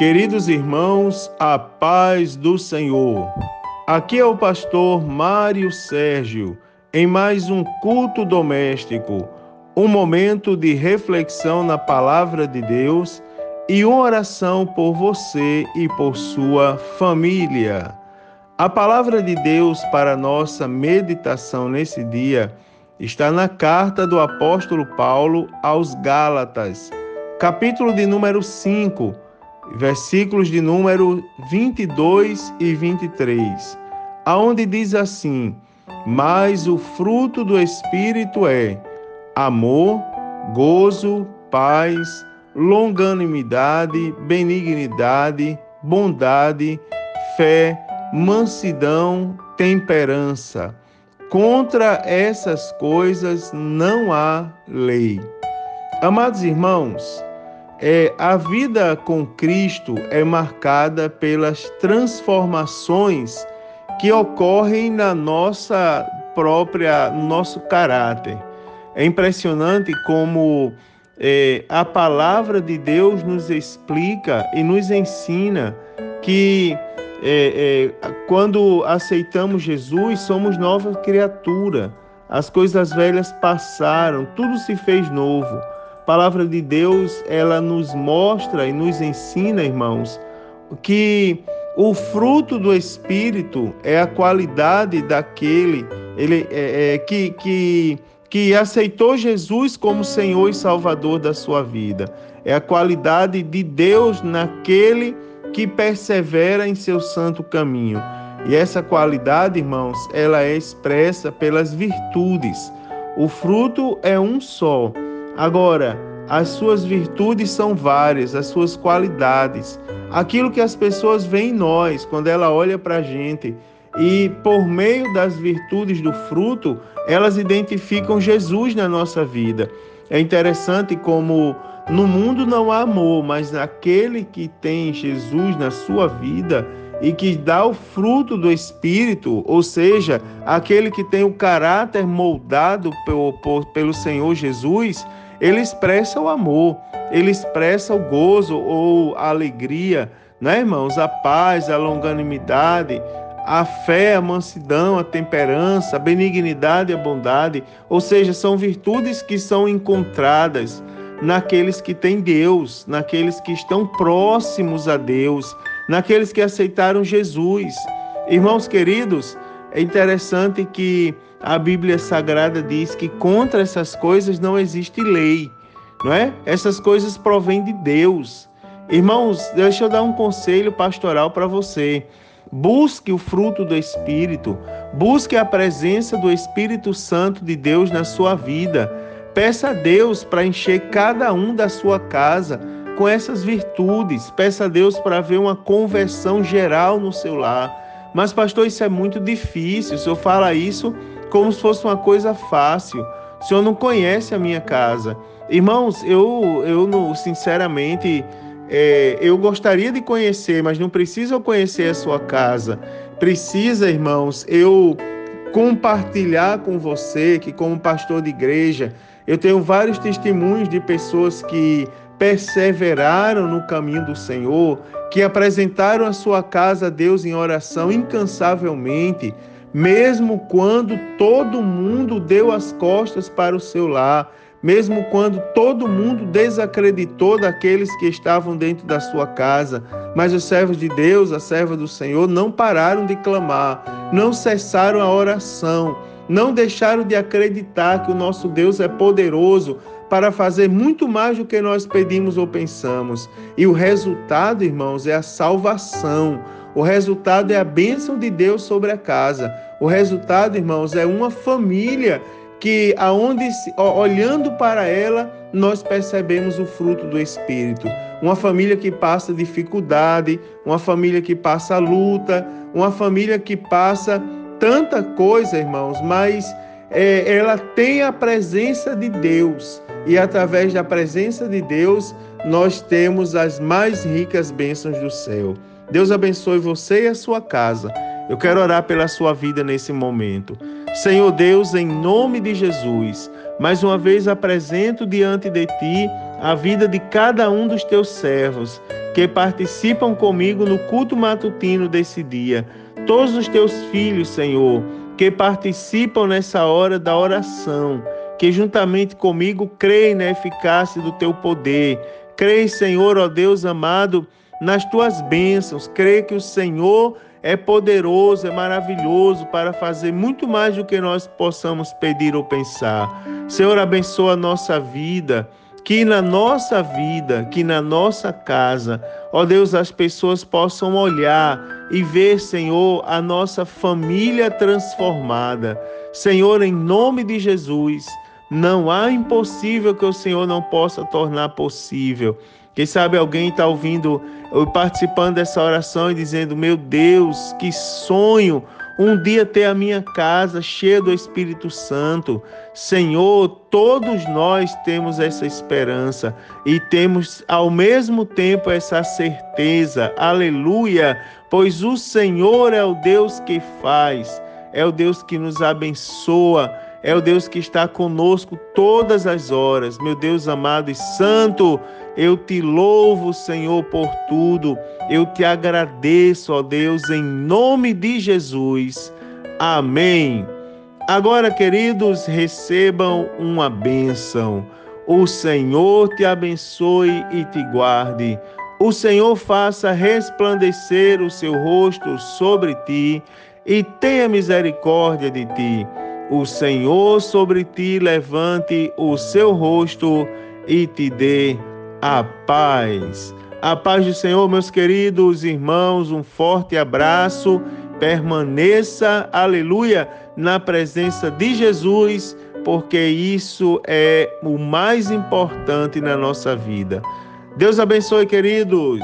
Queridos irmãos, a paz do Senhor. Aqui é o pastor Mário Sérgio, em mais um culto doméstico, um momento de reflexão na palavra de Deus e uma oração por você e por sua família. A palavra de Deus para nossa meditação nesse dia está na carta do apóstolo Paulo aos Gálatas, capítulo de número 5 versículos de número 22 e 23, aonde diz assim: Mas o fruto do espírito é amor, gozo, paz, longanimidade, benignidade, bondade, fé, mansidão, temperança. Contra essas coisas não há lei. Amados irmãos, é, a vida com Cristo é marcada pelas transformações que ocorrem na nossa própria, no nosso caráter. É impressionante como é, a palavra de Deus nos explica e nos ensina que é, é, quando aceitamos Jesus, somos nova criatura. As coisas velhas passaram, tudo se fez novo palavra de Deus, ela nos mostra e nos ensina, irmãos, que o fruto do Espírito é a qualidade daquele ele, é, é, que, que, que aceitou Jesus como Senhor e Salvador da sua vida. É a qualidade de Deus naquele que persevera em seu santo caminho. E essa qualidade, irmãos, ela é expressa pelas virtudes. O fruto é um só. Agora, as suas virtudes são várias, as suas qualidades, aquilo que as pessoas veem em nós quando ela olha para a gente. E por meio das virtudes do fruto, elas identificam Jesus na nossa vida. É interessante como no mundo não há amor, mas naquele que tem Jesus na sua vida e que dá o fruto do Espírito, ou seja, aquele que tem o caráter moldado pelo, pelo Senhor Jesus, ele expressa o amor, ele expressa o gozo ou a alegria, né, irmãos? A paz, a longanimidade, a fé, a mansidão, a temperança, a benignidade e a bondade, ou seja, são virtudes que são encontradas naqueles que têm Deus, naqueles que estão próximos a Deus, naqueles que aceitaram Jesus. Irmãos queridos, é interessante que a Bíblia Sagrada diz que contra essas coisas não existe lei, não é? Essas coisas provêm de Deus. Irmãos, deixa eu dar um conselho pastoral para você. Busque o fruto do Espírito, busque a presença do Espírito Santo de Deus na sua vida. Peça a Deus para encher cada um da sua casa com essas virtudes. Peça a Deus para ver uma conversão geral no seu lar. Mas, pastor, isso é muito difícil. O senhor fala isso como se fosse uma coisa fácil. O senhor não conhece a minha casa. Irmãos, eu, eu sinceramente, é, eu gostaria de conhecer, mas não preciso eu conhecer a sua casa. Precisa, irmãos, eu compartilhar com você que, como pastor de igreja, eu tenho vários testemunhos de pessoas que perseveraram no caminho do Senhor, que apresentaram a sua casa a Deus em oração incansavelmente, mesmo quando todo mundo deu as costas para o seu lar, mesmo quando todo mundo desacreditou daqueles que estavam dentro da sua casa. Mas os servos de Deus, a serva do Senhor, não pararam de clamar, não cessaram a oração, não deixaram de acreditar que o nosso Deus é poderoso para fazer muito mais do que nós pedimos ou pensamos. E o resultado, irmãos, é a salvação. O resultado é a bênção de Deus sobre a casa. O resultado, irmãos, é uma família que aonde olhando para ela nós percebemos o fruto do espírito. Uma família que passa dificuldade, uma família que passa luta, uma família que passa tanta coisa, irmãos, mas é, ela tem a presença de Deus e através da presença de Deus nós temos as mais ricas bênçãos do céu. Deus abençoe você e a sua casa. Eu quero orar pela sua vida nesse momento. Senhor Deus, em nome de Jesus, mais uma vez apresento diante de ti a vida de cada um dos teus servos que participam comigo no culto matutino desse dia. Todos os teus filhos, Senhor, que participam nessa hora da oração, que juntamente comigo creem na eficácia do teu poder. Creem, Senhor, ó Deus amado, nas tuas bênçãos. Creio que o Senhor é poderoso, é maravilhoso para fazer muito mais do que nós possamos pedir ou pensar. Senhor, abençoa a nossa vida que na nossa vida, que na nossa casa, ó Deus, as pessoas possam olhar e ver, Senhor, a nossa família transformada. Senhor, em nome de Jesus, não há impossível que o Senhor não possa tornar possível. Quem sabe alguém está ouvindo, participando dessa oração e dizendo: Meu Deus, que sonho! Um dia ter a minha casa cheia do Espírito Santo. Senhor, todos nós temos essa esperança e temos ao mesmo tempo essa certeza. Aleluia! Pois o Senhor é o Deus que faz, é o Deus que nos abençoa é o Deus que está conosco todas as horas. Meu Deus amado e santo, eu te louvo, Senhor, por tudo. Eu te agradeço, ó Deus, em nome de Jesus. Amém. Agora, queridos, recebam uma bênção. O Senhor te abençoe e te guarde. O Senhor faça resplandecer o seu rosto sobre ti e tenha misericórdia de ti o Senhor sobre ti levante o seu rosto e te dê a paz. A paz do Senhor, meus queridos irmãos, um forte abraço. Permaneça, aleluia, na presença de Jesus, porque isso é o mais importante na nossa vida. Deus abençoe, queridos.